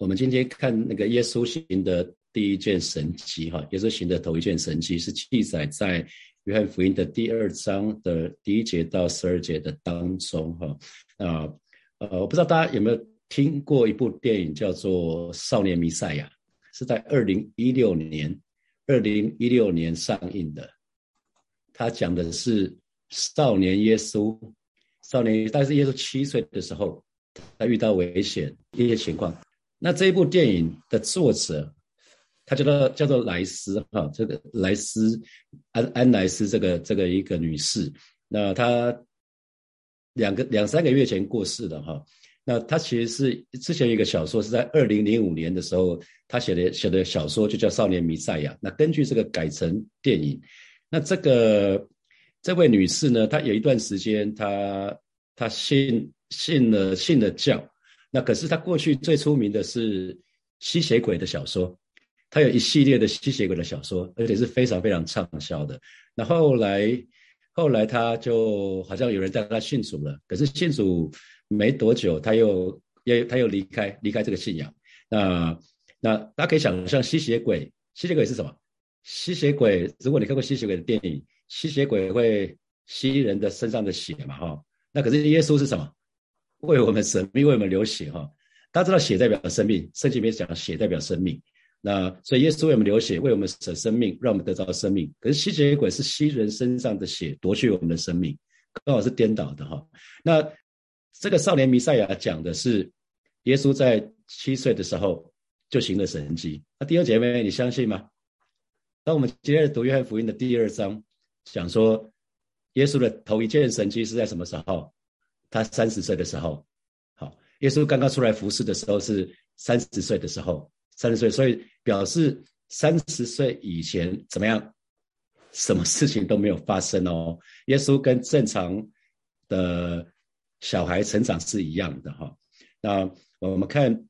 我们今天看那个耶稣行的第一件神迹，哈，耶稣行的头一件神迹是记载在约翰福音的第二章的第一节到十二节的当中，哈，啊，呃，我不知道大家有没有听过一部电影叫做《少年弥赛亚》，是在二零一六年，二零一六年上映的，它讲的是少年耶稣，少年，但是耶稣七岁的时候，他遇到危险一些情况。那这一部电影的作者，他叫做叫做莱斯哈，这个莱斯安安莱斯这个这个一个女士，那她两个两三个月前过世的哈，那她其实是之前一个小说是在二零零五年的时候，她写的写的小说就叫《少年弥赛亚》，那根据这个改成电影，那这个这位女士呢，她有一段时间她她信信了信了教。那可是他过去最出名的是吸血鬼的小说，他有一系列的吸血鬼的小说，而且是非常非常畅销的。那后来，后来他就好像有人带他信主了，可是信主没多久，他又又他又离开离开这个信仰。那那大家可以想象，吸血鬼吸血鬼是什么？吸血鬼，如果你看过吸血鬼的电影，吸血鬼会吸人的身上的血嘛？哈，那可是耶稣是什么？为我们神命，为我们流血哈！大家知道血代表生命，圣经里面讲血代表生命。那所以耶稣为我们流血，为我们舍生命，让我们得到生命。可是吸血鬼是吸人身上的血，夺去我们的生命，刚好是颠倒的哈。那这个少年弥赛亚讲的是耶稣在七岁的时候就行了神迹。那弟兄姐妹，你相信吗？当我们接着读约翰福音的第二章，讲说耶稣的头一件神迹是在什么时候？他三十岁的时候，好，耶稣刚刚出来服侍的时候是三十岁的时候，三十岁，所以表示三十岁以前怎么样，什么事情都没有发生哦。耶稣跟正常的小孩成长是一样的哈。那我们看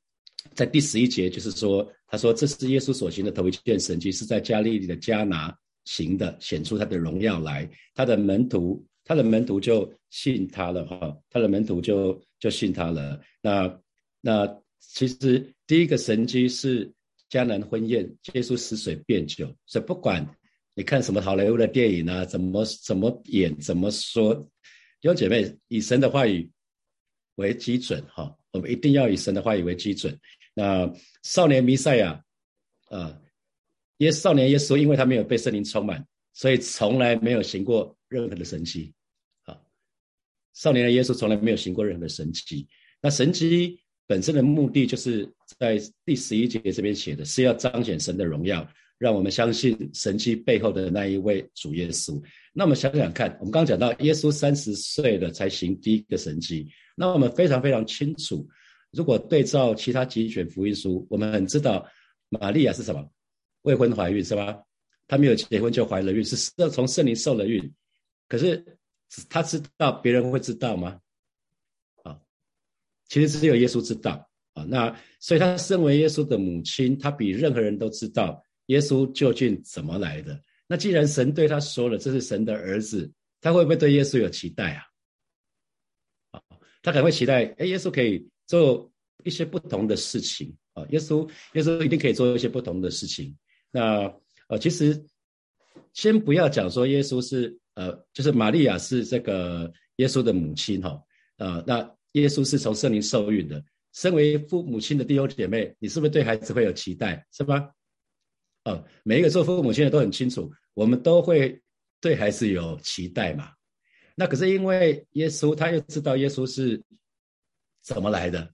在第十一节，就是说，他说这是耶稣所行的头一件神迹，是在加利利的迦拿行的，显出他的荣耀来，他的门徒。他的门徒就信他了哈，他的门徒就就信他了。那那其实第一个神迹是迦南婚宴，耶稣死水变酒。所以不管你看什么好莱坞的电影啊，怎么怎么演，怎么说，弟兄姐妹以神的话语为基准哈，我们一定要以神的话语为基准。那少年弥赛亚啊，耶少年耶稣，因为他没有被圣灵充满，所以从来没有行过任何的神迹。少年的耶稣从来没有行过任何的神迹。那神迹本身的目的，就是在第十一节这边写的，是要彰显神的荣耀，让我们相信神迹背后的那一位主耶稣。那我们想想看，我们刚讲到耶稣三十岁了才行第一个神迹，那我们非常非常清楚，如果对照其他几卷福音书，我们很知道玛利亚是什么？未婚怀孕是吧？她没有结婚就怀了孕，是从圣灵受了孕。可是。他知道别人会知道吗？啊，其实只有耶稣知道啊。那所以，他身为耶稣的母亲，他比任何人都知道耶稣究竟怎么来的。那既然神对他说了这是神的儿子，他会不会对耶稣有期待啊？啊，他可能会期待，哎，耶稣可以做一些不同的事情啊。耶稣，耶稣一定可以做一些不同的事情。那呃，其实先不要讲说耶稣是。呃，就是玛利亚是这个耶稣的母亲哈，呃，那耶稣是从圣灵受孕的。身为父母亲的弟兄姐妹，你是不是对孩子会有期待，是吧？哦，每一个做父母亲的都很清楚，我们都会对孩子有期待嘛。那可是因为耶稣，他又知道耶稣是怎么来的，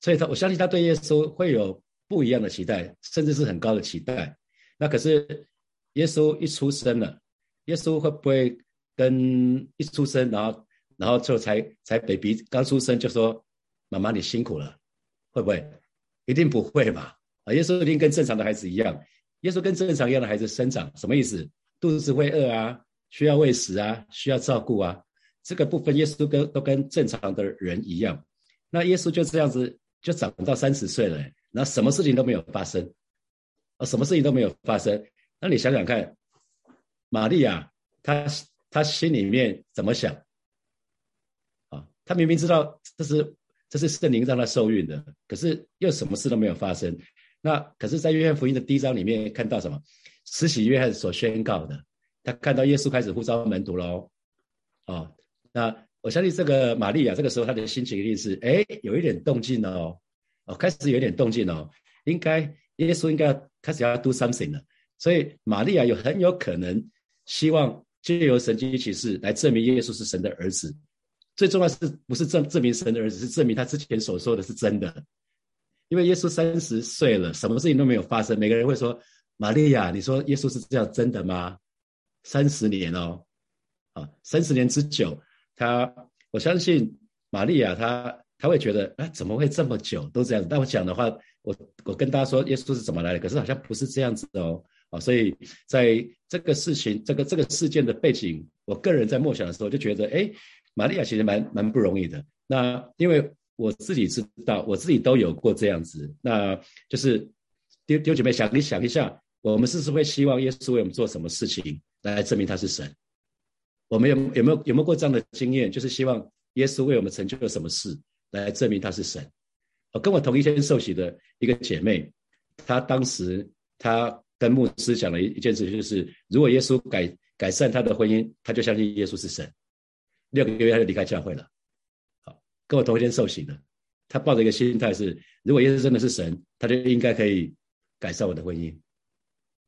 所以他我相信他对耶稣会有不一样的期待，甚至是很高的期待。那可是耶稣一出生了。耶稣会不会跟一出生，然后然后就才才 baby 刚出生就说妈妈你辛苦了，会不会？一定不会嘛！啊，耶稣一定跟正常的孩子一样，耶稣跟正常一样的孩子生长，什么意思？肚子会饿啊，需要喂食啊，需要照顾啊，这个部分耶稣跟都跟正常的人一样。那耶稣就这样子就长到三十岁了，那什么事情都没有发生，啊，什么事情都没有发生。那你想想看。玛利亚，她她心里面怎么想？啊，她明明知道这是这是圣灵让他受孕的，可是又什么事都没有发生。那可是，在约翰福音的第一章里面看到什么？慈禧约翰所宣告的，他看到耶稣开始呼召门徒喽。哦，那我相信这个玛利亚这个时候她的心情一定是，哎，有一点动静哦，哦，开始有点动静哦，应该耶稣应该要开始要 do something 了。所以玛利亚有很有可能希望借由神迹启示来证明耶稣是神的儿子。最重要是不是证证明神的儿子，是证明他之前所说的是真的。因为耶稣三十岁了，什么事情都没有发生。每个人会说：“玛利亚，你说耶稣是这样真的吗？”三十年哦，啊，三十年之久，他我相信玛利亚，他他会觉得啊，怎么会这么久都这样子？但我讲的话，我我跟大家说耶稣是怎么来的，可是好像不是这样子哦，啊，所以在这个事情、这个这个事件的背景，我个人在默想的时候就觉得，哎，玛利亚其实蛮蛮不容易的。那因为。我自己知道，我自己都有过这样子，那就是丢丢姐妹想，你想一下，我们是不是会希望耶稣为我们做什么事情来证明他是神？我们有有没有有没有过这样的经验？就是希望耶稣为我们成就了什么事来证明他是神？我跟我同一天受洗的一个姐妹，她当时她跟牧师讲了一一件事，就是如果耶稣改改善他的婚姻，他就相信耶稣是神。六个月他就离开教会了。好跟我同一天受洗的，他抱着一个心态是：如果耶稣真的是神，他就应该可以改善我的婚姻。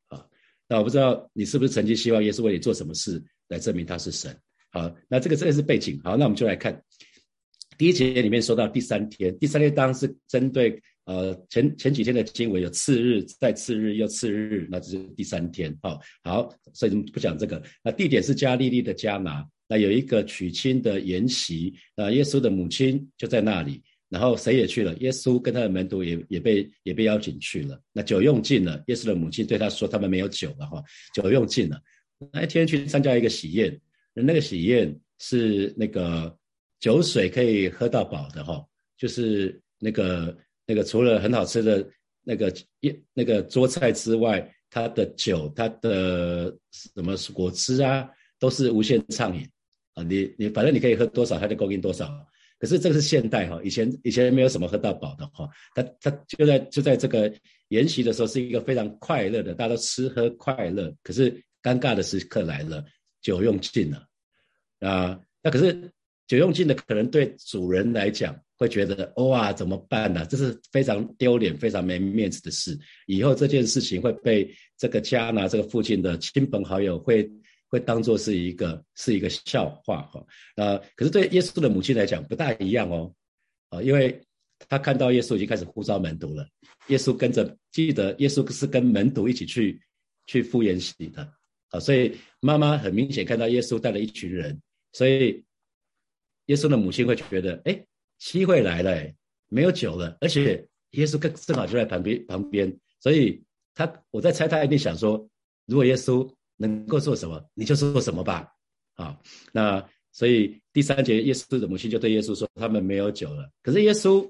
啊，那我不知道你是不是曾经希望耶稣为你做什么事来证明他是神？好，那这个这个是背景。好，那我们就来看第一节里面说到第三天，第三天当然是针对呃前前几天的经文，有次日、再次日又次日，那这是第三天。好，好，所以我们不讲这个。那地点是加利利的加拿。那有一个娶亲的筵席，那耶稣的母亲就在那里，然后谁也去了？耶稣跟他的门徒也也被也被邀请去了。那酒用尽了，耶稣的母亲对他说：“他们没有酒了哈，酒用尽了。”那一天去参加一个喜宴，那个喜宴是那个酒水可以喝到饱的哈，就是那个那个除了很好吃的那个一那个桌菜之外，他的酒、他的什么果汁啊，都是无限畅饮。啊，你你反正你可以喝多少，他就供应多少。可是这个是现代哈，以前以前没有什么喝到饱的哈。他他就在就在这个宴席的时候是一个非常快乐的，大家都吃喝快乐。可是尴尬的时刻来了，酒用尽了啊。那可是酒用尽的，可能对主人来讲会觉得哇怎么办呢？这是非常丢脸、非常没面子的事。以后这件事情会被这个家呢，这个附近的亲朋好友会。会当做是一个是一个笑话哈，呃，可是对耶稣的母亲来讲不大一样哦，啊，因为他看到耶稣已经开始呼召门徒了，耶稣跟着，记得耶稣是跟门徒一起去去赴宴席的，啊，所以妈妈很明显看到耶稣带了一群人，所以耶稣的母亲会觉得，哎，机会来了，没有酒了，而且耶稣正正好就在旁边旁边，所以他我在猜他一定想说，如果耶稣。能够做什么，你就做什么吧。啊，那所以第三节，耶稣的母亲就对耶稣说：“他们没有酒了。”可是耶稣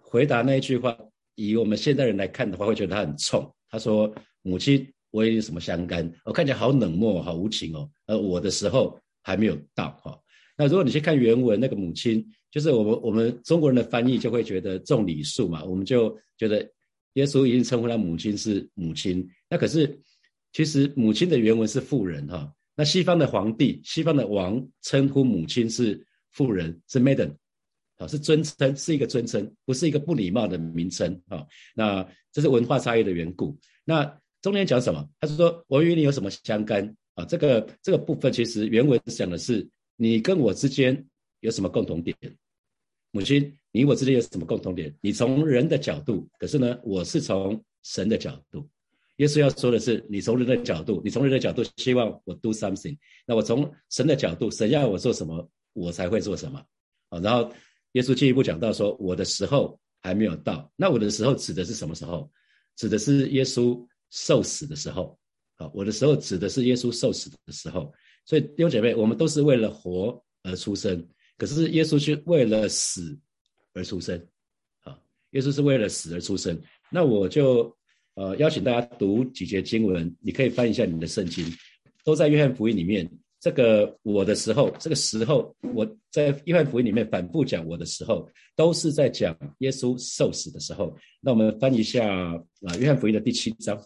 回答那一句话，以我们现代人来看的话，会觉得他很冲。他说：“母亲，我有什么相干？我看起来好冷漠，好无情哦。而我的时候还没有到。”哈，那如果你去看原文，那个母亲就是我们我们中国人的翻译就会觉得重礼数嘛，我们就觉得耶稣已经称呼他母亲是母亲。那可是。其实母亲的原文是妇人哈，那西方的皇帝、西方的王称呼母亲是妇人，是 maiden，啊，是尊称，是一个尊称，不是一个不礼貌的名称啊。那这是文化差异的缘故。那中间讲什么？他是说我与你有什么相干啊？这个这个部分其实原文讲的是你跟我之间有什么共同点？母亲，你我之间有什么共同点？你从人的角度，可是呢，我是从神的角度。耶稣要说的是，你从人的角度，你从人的角度希望我 do something，那我从神的角度，神要我做什么，我才会做什么。好，然后耶稣进一步讲到说，我的时候还没有到。那我的时候指的是什么时候？指的是耶稣受死的时候。好，我的时候指的是耶稣受死的时候。所以弟兄姐妹，我们都是为了活而出生，可是耶稣是为了死而出生。啊，耶稣是为了死而出生。那我就。呃，邀请大家读几节经文，你可以翻一下你的圣经，都在约翰福音里面。这个我的时候，这个时候我在约翰福音里面反复讲我的时候，都是在讲耶稣受死的时候。那我们翻一下啊，约翰福音的第七章，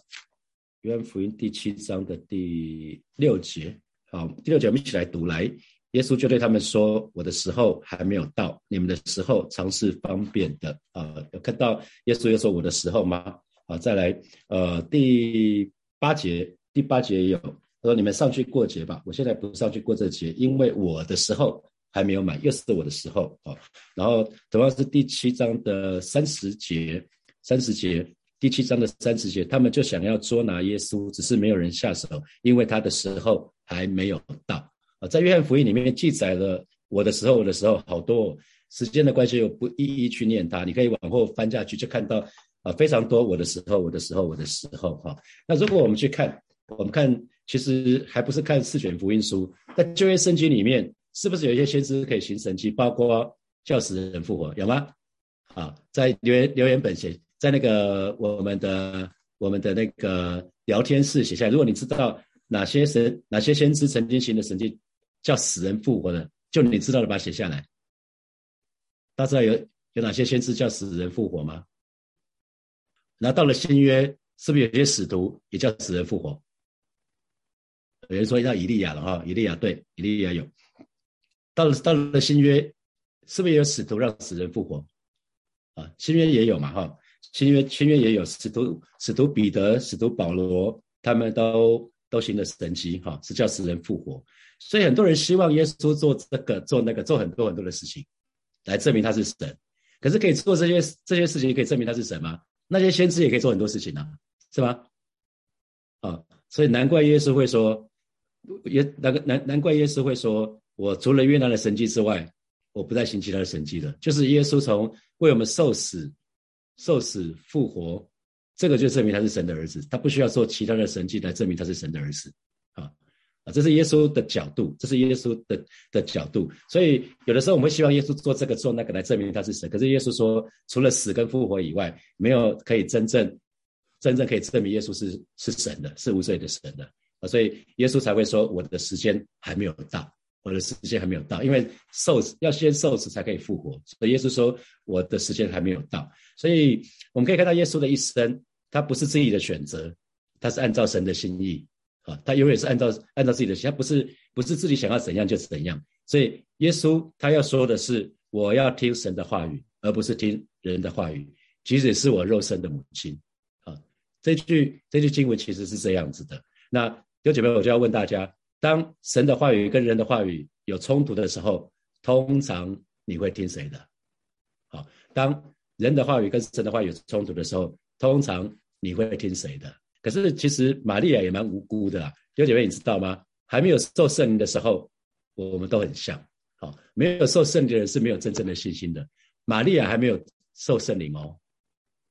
约翰福音第七章的第六节。好，第六节我们一起来读来。耶稣就对他们说：“我的时候还没有到，你们的时候常是方便的。”啊，有看到耶稣又说：“我的时候吗？”啊，再来，呃，第八节，第八节也有。说你们上去过节吧，我现在不上去过这节，因为我的时候还没有满，又是我的时候啊。然后同样是第七章的三十节，三十节，第七章的三十节，他们就想要捉拿耶稣，只是没有人下手，因为他的时候还没有到啊。在约翰福音里面记载了我的时候，我的时候好多，时间的关系我不一一去念它，你可以往后翻下去就看到啊非常多我的时候，我的时候，我的时候哈。那如果我们去看，我们看。其实还不是看四卷福音书，在旧约圣经里面，是不是有一些先知可以行神迹，包括叫死人复活，有吗？啊，在留言留言本写，在那个我们的我们的那个聊天室写下来。如果你知道哪些神哪些先知曾经行的神迹叫死人复活的，就你知道的，把它写下来。大家知道有有哪些先知叫死人复活吗？然后到了新约，是不是有些使徒也叫死人复活？有人说到以利亚了哈，以利亚对，以利亚有。到了到了新约，是不是也有使徒让死人复活？啊，新约也有嘛哈，新约新约也有使徒使徒彼得、使徒保罗，他们都都行了神迹哈，是叫死人复活。所以很多人希望耶稣做这个做那个做很多很多的事情，来证明他是神。可是可以做这些这些事情，可以证明他是神吗？那些先知也可以做很多事情啊，是吧？啊，所以难怪耶稣会说。也那个难难怪耶稣会说：“我除了越南的神迹之外，我不再行其他的神迹了。”就是耶稣从为我们受死、受死复活，这个就证明他是神的儿子。他不需要做其他的神迹来证明他是神的儿子。这是耶稣的角度，这是耶稣的的角度。所以有的时候我们希望耶稣做这个做那个来证明他是神。可是耶稣说，除了死跟复活以外，没有可以真正真正可以证明耶稣是是神的，是无罪的神的。啊，所以耶稣才会说我的时间还没有到，我的时间还没有到，因为受死要先受死才可以复活。所以耶稣说我的时间还没有到。所以我们可以看到耶稣的一生，他不是自己的选择，他是按照神的心意啊，他永远是按照按照自己的心，他不是不是自己想要怎样就怎样。所以耶稣他要说的是，我要听神的话语，而不是听人的话语，即使是我肉身的母亲啊。这句这句经文其实是这样子的，那。有姐妹，我就要问大家：当神的话语跟人的话语有冲突的时候，通常你会听谁的？好，当人的话语跟神的话语有冲突的时候，通常你会听谁的？可是其实玛利亚也蛮无辜的。有姐妹，你知道吗？还没有受圣灵的时候，我们都很像。好，没有受圣灵的人是没有真正的信心的。玛利亚还没有受圣灵哦，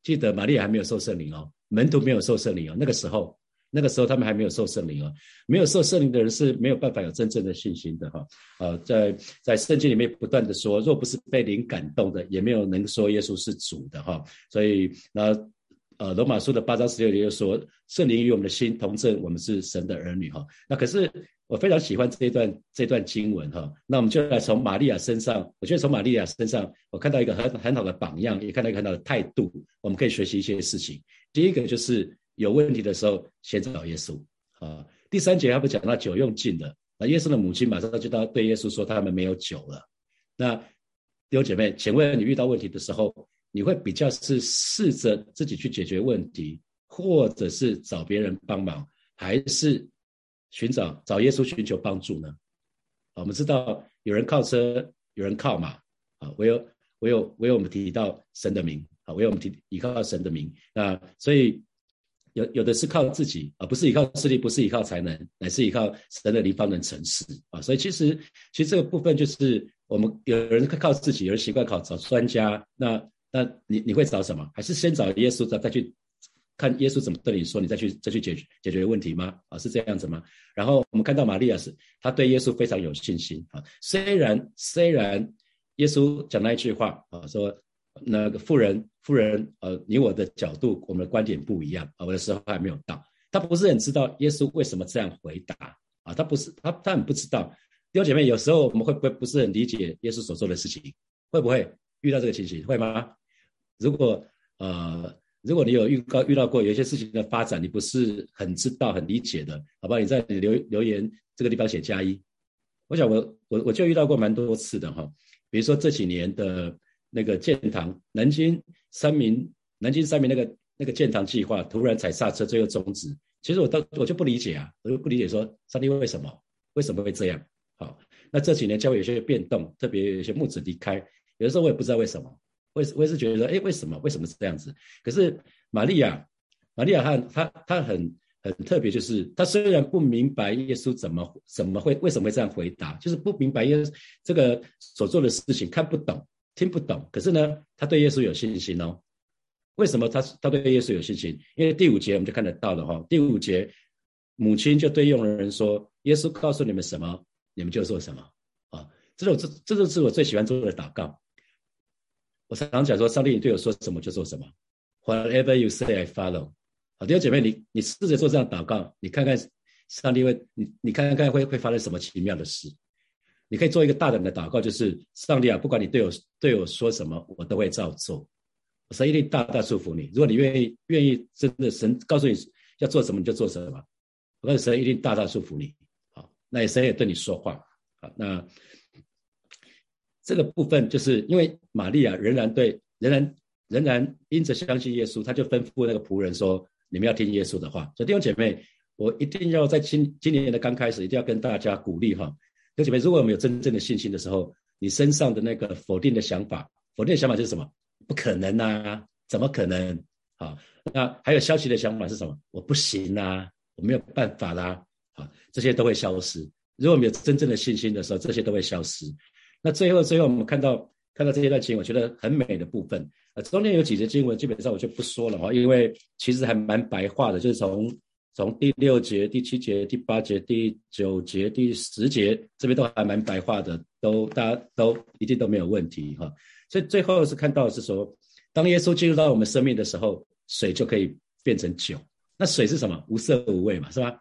记得玛利亚还没有受圣灵哦，门徒没有受圣灵哦，那个时候。那个时候他们还没有受圣灵哦，没有受圣灵的人是没有办法有真正的信心的哈。呃，在在圣经里面不断的说，若不是被灵感动的，也没有能说耶稣是主的哈。所以那呃罗马书的八章十六节就说，圣灵与我们的心同证，我们是神的儿女哈。那可是我非常喜欢这一段这段经文哈。那我们就来从玛利亚身上，我觉得从玛利亚身上，我看到一个很很好的榜样，也看到一个很好的态度，我们可以学习一些事情。第一个就是。有问题的时候，先找耶稣啊。第三节他不讲到酒用尽了，那耶稣的母亲马上就到对耶稣说，他们没有酒了。那弟兄姐妹，请问你遇到问题的时候，你会比较是试着自己去解决问题，或者是找别人帮忙，还是寻找找耶稣寻求帮助呢？我们知道有人靠车，有人靠马啊。唯有唯有唯有我们提到神的名啊，唯有我们提依靠神的名啊，所以。有有的是靠自己啊，不是依靠势力，不是依靠才能，乃是依靠神的灵方能成事啊。所以其实其实这个部分就是我们有人靠自己，有人习惯靠找专家。那那你你会找什么？还是先找耶稣再再去看耶稣怎么对你说，你再去再去解决解决问题吗？啊，是这样子吗？然后我们看到玛利亚是她对耶稣非常有信心啊。虽然虽然耶稣讲那一句话啊，说。那个富人，富人，呃，你我的角度，我们的观点不一样啊。我的时候还没有到，他不是很知道耶稣为什么这样回答啊，他不是他他很不知道。弟兄姐妹，有时候我们会不会不是很理解耶稣所做的事情？会不会遇到这个情形？会吗？如果呃，如果你有遇到遇到过有些事情的发展，你不是很知道、很理解的，好不好？你在留留言这个地方写加一。我想我我我就遇到过蛮多次的哈，比如说这几年的那个建堂南京三民南京三民那个那个建堂计划突然踩刹车，最后终止。其实我到我就不理解啊，我就不理解说上帝为什么为什么会这样？好，那这几年教会有些变动，特别有些牧者离开，有的时候我也不知道为什么，为我也是觉得，哎，为什么为什么是这样子？可是玛利亚，玛利亚她她她很很特别，就是她虽然不明白耶稣怎么怎么会为什么会这样回答，就是不明白耶稣这个所做的事情，看不懂听不懂，可是呢，她对耶稣有信心哦。为什么他他对耶稣有信心？因为第五节我们就看得到了哈，第五节母亲就对佣人说：“耶稣告诉你们什么？”你们就做什么啊？这种这这就是我最喜欢做的祷告。我常常讲说，上帝你对我说什么就做什么。Whatever you say, I follow。好，弟兄姐妹，你你试着做这样祷告，你看看上帝会你你看看会会发生什么奇妙的事。你可以做一个大胆的祷告，就是上帝啊，不管你对我对我说什么，我都会照做。神一定大大祝福你。如果你愿意愿意真的神告诉你要做什么，你就做什么。我告诉神一定大大祝福你。好那神也对你说话好？那这个部分就是因为玛利亚仍然对，仍然仍然因着相信耶稣，他就吩咐那个仆人说：“你们要听耶稣的话。”所以弟兄姐妹，我一定要在今今年的刚开始，一定要跟大家鼓励哈，弟兄姐妹，如果我们有真正的信心的时候，你身上的那个否定的想法，否定的想法就是什么？不可能呐，怎么可能？好，那还有消极的想法是什么？我不行呐，我没有办法啦。这些都会消失。如果没有真正的信心的时候，这些都会消失。那最后，最后我们看到看到这一段经，我觉得很美的部分。呃，中间有几节经文，基本上我就不说了哈，因为其实还蛮白话的，就是从从第六节、第七节、第八节、第九节、第十节这边都还蛮白话的，都大家都一定都没有问题哈。所以最后是看到是说，当耶稣进入到我们生命的时候，水就可以变成酒。那水是什么？无色无味嘛，是吧？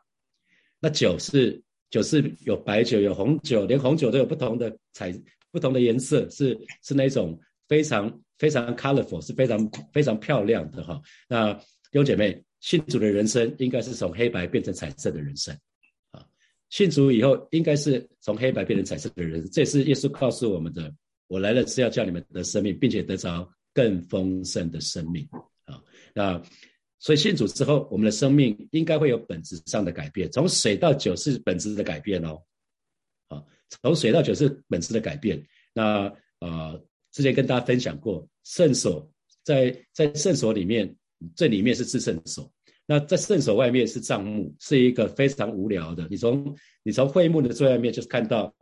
那酒是酒是有白酒有红酒，连红酒都有不同的彩不同的颜色，是是那种非常非常 colorful，是非常非常漂亮的哈。那弟兄姐妹，信主的人生应该是从黑白变成彩色的人生啊！信主以后应该是从黑白变成彩色的人生，这是耶稣告诉我们的。我来了是要叫你们得生命，并且得着更丰盛的生命啊！那。所以信主之后，我们的生命应该会有本质上的改变。从水到酒是本质的改变哦，从水到酒是本质的改变。那呃，之前跟大家分享过，圣所在在圣所里面，最里面是至圣所，那在圣所外面是帐幕，是一个非常无聊的。你从你从会幕的最外面就是看到，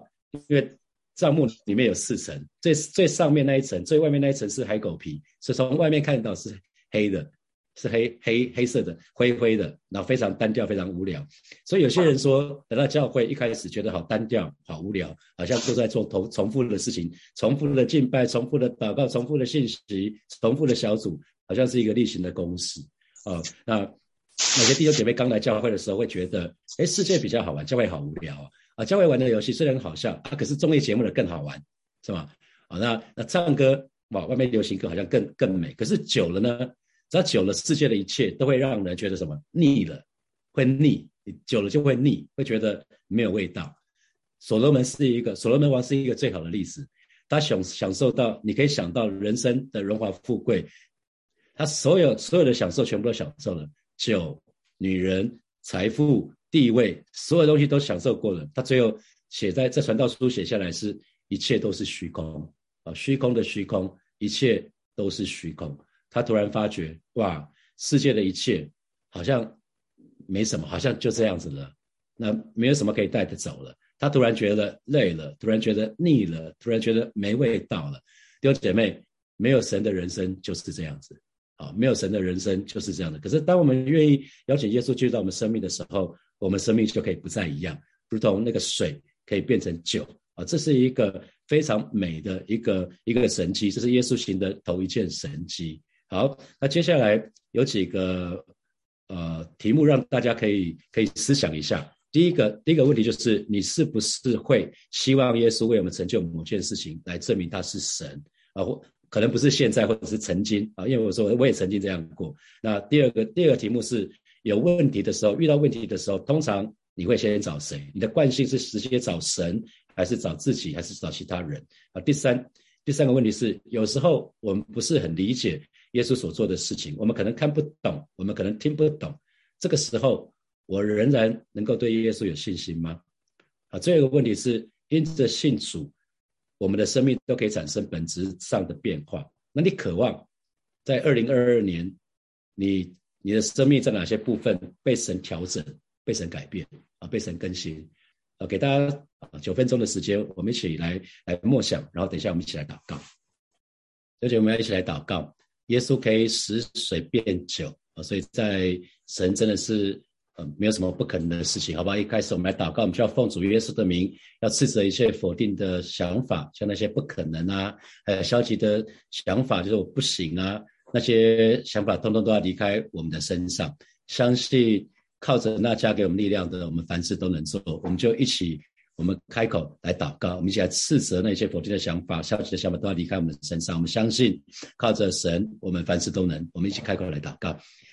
因为帐幕里面有四层，最最上面那一层，最外面那一层是海狗皮，所以从外面看到是黑的。是黑黑黑色的灰灰的，然后非常单调，非常无聊。所以有些人说，等到教会一开始觉得好单调、好无聊，好像都在做同重复的事情，重复的敬拜、重复的祷告、重复的信息、重复的小组，好像是一个例行的公式啊。那有些弟兄姐妹刚来教会的时候会觉得，哎，世界比较好玩，教会好无聊啊。啊，教会玩的游戏虽然好笑，啊，可是综艺节目的更好玩，是吧？啊，那那唱歌哇，外面流行歌好像更更美，可是久了呢？只要久了，世界的一切都会让人觉得什么腻了，会腻，久了就会腻，会觉得没有味道。所罗门是一个，所罗门王是一个最好的例子。他享享受到，你可以想到人生的荣华富贵，他所有所有的享受全部都享受了，酒、女人、财富、地位，所有东西都享受过了。他最后写在这传道书写下来，是一切都是虚空啊，虚空的虚空，一切都是虚空。他突然发觉，哇，世界的一切好像没什么，好像就这样子了，那没有什么可以带得走了。他突然觉得累了，突然觉得腻了，突然觉得没味道了。弟兄姐妹，没有神的人生就是这样子啊，没有神的人生就是这样的。可是当我们愿意邀请耶稣进入到我们生命的时候，我们生命就可以不再一样，如同那个水可以变成酒啊，这是一个非常美的一个一个神迹，这是耶稣行的头一件神迹。好，那接下来有几个呃题目让大家可以可以思想一下。第一个第一个问题就是，你是不是会希望耶稣为我们成就某件事情，来证明他是神啊？或可能不是现在，或者是曾经啊？因为我说我也曾经这样过。那第二个第二个题目是，有问题的时候，遇到问题的时候，通常你会先找谁？你的惯性是直接找神，还是找自己，还是找其他人啊？第三第三个问题是，有时候我们不是很理解耶稣所做的事情，我们可能看不懂，我们可能听不懂，这个时候。我仍然能够对耶稣有信心吗？啊，最后一个问题是，因着信主，我们的生命都可以产生本质上的变化。那你渴望在二零二二年，你你的生命在哪些部分被神调整、被神改变啊、被神更新？啊，给大家九分钟的时间，我们一起来来默想，然后等一下我们一起来祷告。而且我们要一起来祷告，耶稣可以使水变酒啊，所以在神真的是。呃，没有什么不可能的事情，好吧？一开始我们来祷告，我们就要奉主耶稣的名，要斥责一切否定的想法，像那些不可能啊，呃，消极的想法，就是我不行啊，那些想法通通都要离开我们的身上。相信靠着那加给我们力量的，我们凡事都能做。我们就一起，我们开口来祷告，我们一起来斥责那些否定的想法、消极的想法都要离开我们的身上。我们相信靠着神，我们凡事都能。我们一起开口来祷告。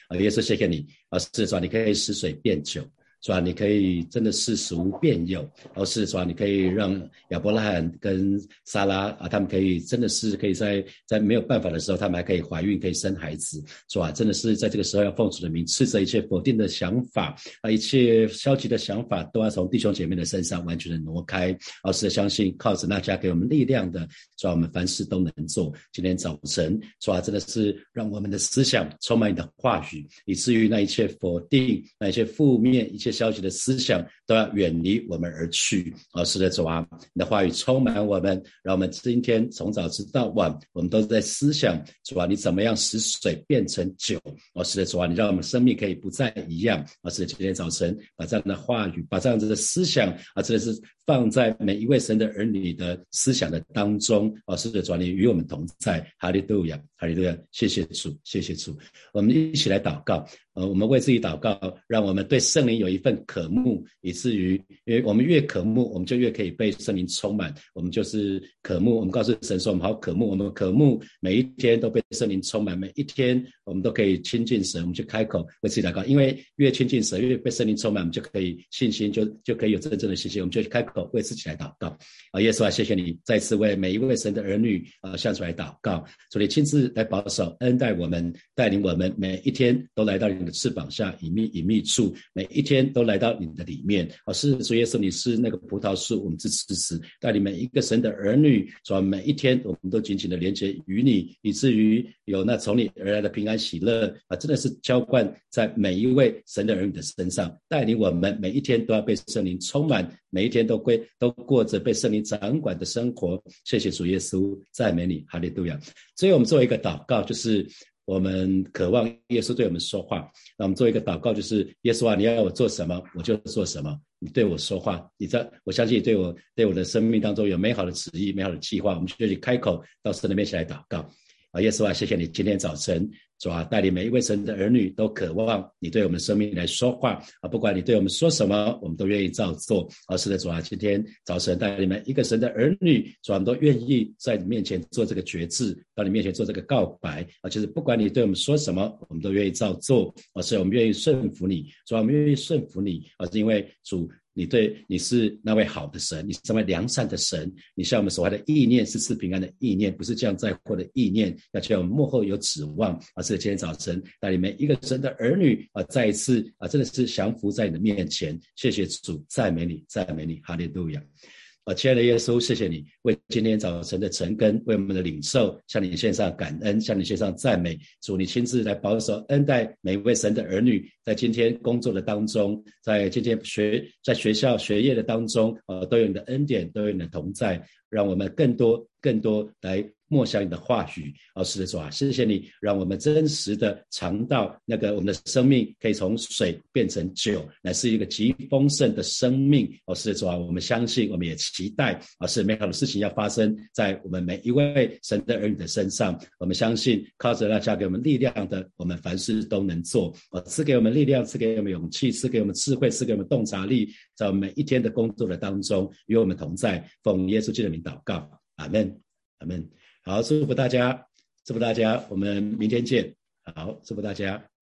啊，耶稣，谢谢你啊！是说你可以使水变酒，是吧？你可以真的是使无变有，而是说你可以让亚伯拉罕跟撒拉啊，他们可以真的是可以在在没有办法的时候，他们还可以怀孕，可以生孩子，是吧？真的是在这个时候要奉主的名，斥责一切否定的想法啊，一切消极的想法都要从弟兄姐妹的身上完全的挪开，而是相信靠着那家给我们力量的，是吧？我们凡事都能做。今天早晨，是吧？真的是让我们的思想充满你的话语，以至于那一切否定、那一切负面、一切。消极的思想都要远离我们而去。哦，是的，主啊，你的话语充满我们，让我们今天从早直到晚，我们都在思想，主啊，你怎么样使水变成酒？哦，是的，主啊，你让我们生命可以不再一样。哦，是的，今天早晨把这样的话语，把这样子的思想，啊，真的是放在每一位神的儿女的思想的当中。哦，是的，主啊，你与我们同在。哈利路亚，哈利路亚，谢谢主，谢谢主。我们一起来祷告。呃，我们为自己祷告，让我们对圣灵有一份渴慕，以至于，因为我们越渴慕，我们就越可以被圣灵充满。我们就是渴慕，我们告诉神说，我们好渴慕，我们渴慕每一天都被圣灵充满，每一天我们都可以亲近神。我们去开口为自己祷告，因为越亲近神，越被圣灵充满，我们就可以信心就就可以有真正的信心。我们就开口为自己来祷告。啊，耶稣啊，谢谢你再次为每一位神的儿女啊向主来祷告，主你亲自来保守恩待我们，带领我们每一天都来到你。的翅膀下隐秘隐秘处，每一天都来到你的里面。哦，是主耶稣，你是那个葡萄树，我们支持支持，带领每一个神的儿女，主每一天我们都紧紧的连接于你，以至于有那从你而来的平安喜乐啊，真的是浇灌在每一位神的儿女的身上，带领我们每一天都要被圣灵充满，每一天都归都过着被圣灵掌管的生活。谢谢主耶稣，赞美你，哈利路亚。所以我们做一个祷告，就是。我们渴望耶稣对我们说话，那我们做一个祷告，就是耶稣啊，你要我做什么，我就做什么。你对我说话，你在我相信对我对我的生命当中有美好的旨意、美好的计划，我们就去开口到神的面前来祷告。啊，耶稣啊，谢谢你今天早晨。主啊，带领每一位神的儿女都渴望你对我们生命来说话啊！不管你对我们说什么，我们都愿意照做。啊，是的，主啊，今天早晨带领每一个神的儿女，主啊，都愿意在你面前做这个决志，到你面前做这个告白啊！就是不管你对我们说什么，我们都愿意照做。啊，是我们愿意顺服你，主啊，我们愿意顺服你啊！是因为主。你对你是那位好的神，你是那位良善的神，你向我们所怀的意念是赐平安的意念，不是这样灾祸的意念，要叫我们幕后有指望。而，是今天早晨带你们一个神的儿女啊，再一次啊，真的是降服在你的面前。谢谢主，赞美你，赞美你，哈利路亚。啊，亲爱的耶稣，谢谢你为今天早晨的晨更，为我们的领受，向你献上感恩，向你献上赞美。主，你亲自来保守恩待每一位神的儿女，在今天工作的当中，在今天学在学校学业的当中，呃，都有你的恩典，都有你的同在，让我们更多更多来默想你的话语。哦，是的，主啊，谢谢你，让我们真实的尝到那个我们的生命可以从水变成酒，乃是一个极丰盛的生命。哦，是的，主啊，我们相信，我们也期待，啊，是美好的事情要发生在我们每一位神的儿女的身上。我们相信，靠着那加给我们力量的，我们凡事都能做。哦，赐给我们力量，赐给我们勇气，赐给我们智慧，赐给我们洞察力，在我们每一天的工作的当中与我们同在。奉耶稣基督的名祷告，阿门，阿门。好，祝福大家。祝福大家，我们明天见。好，祝福大家。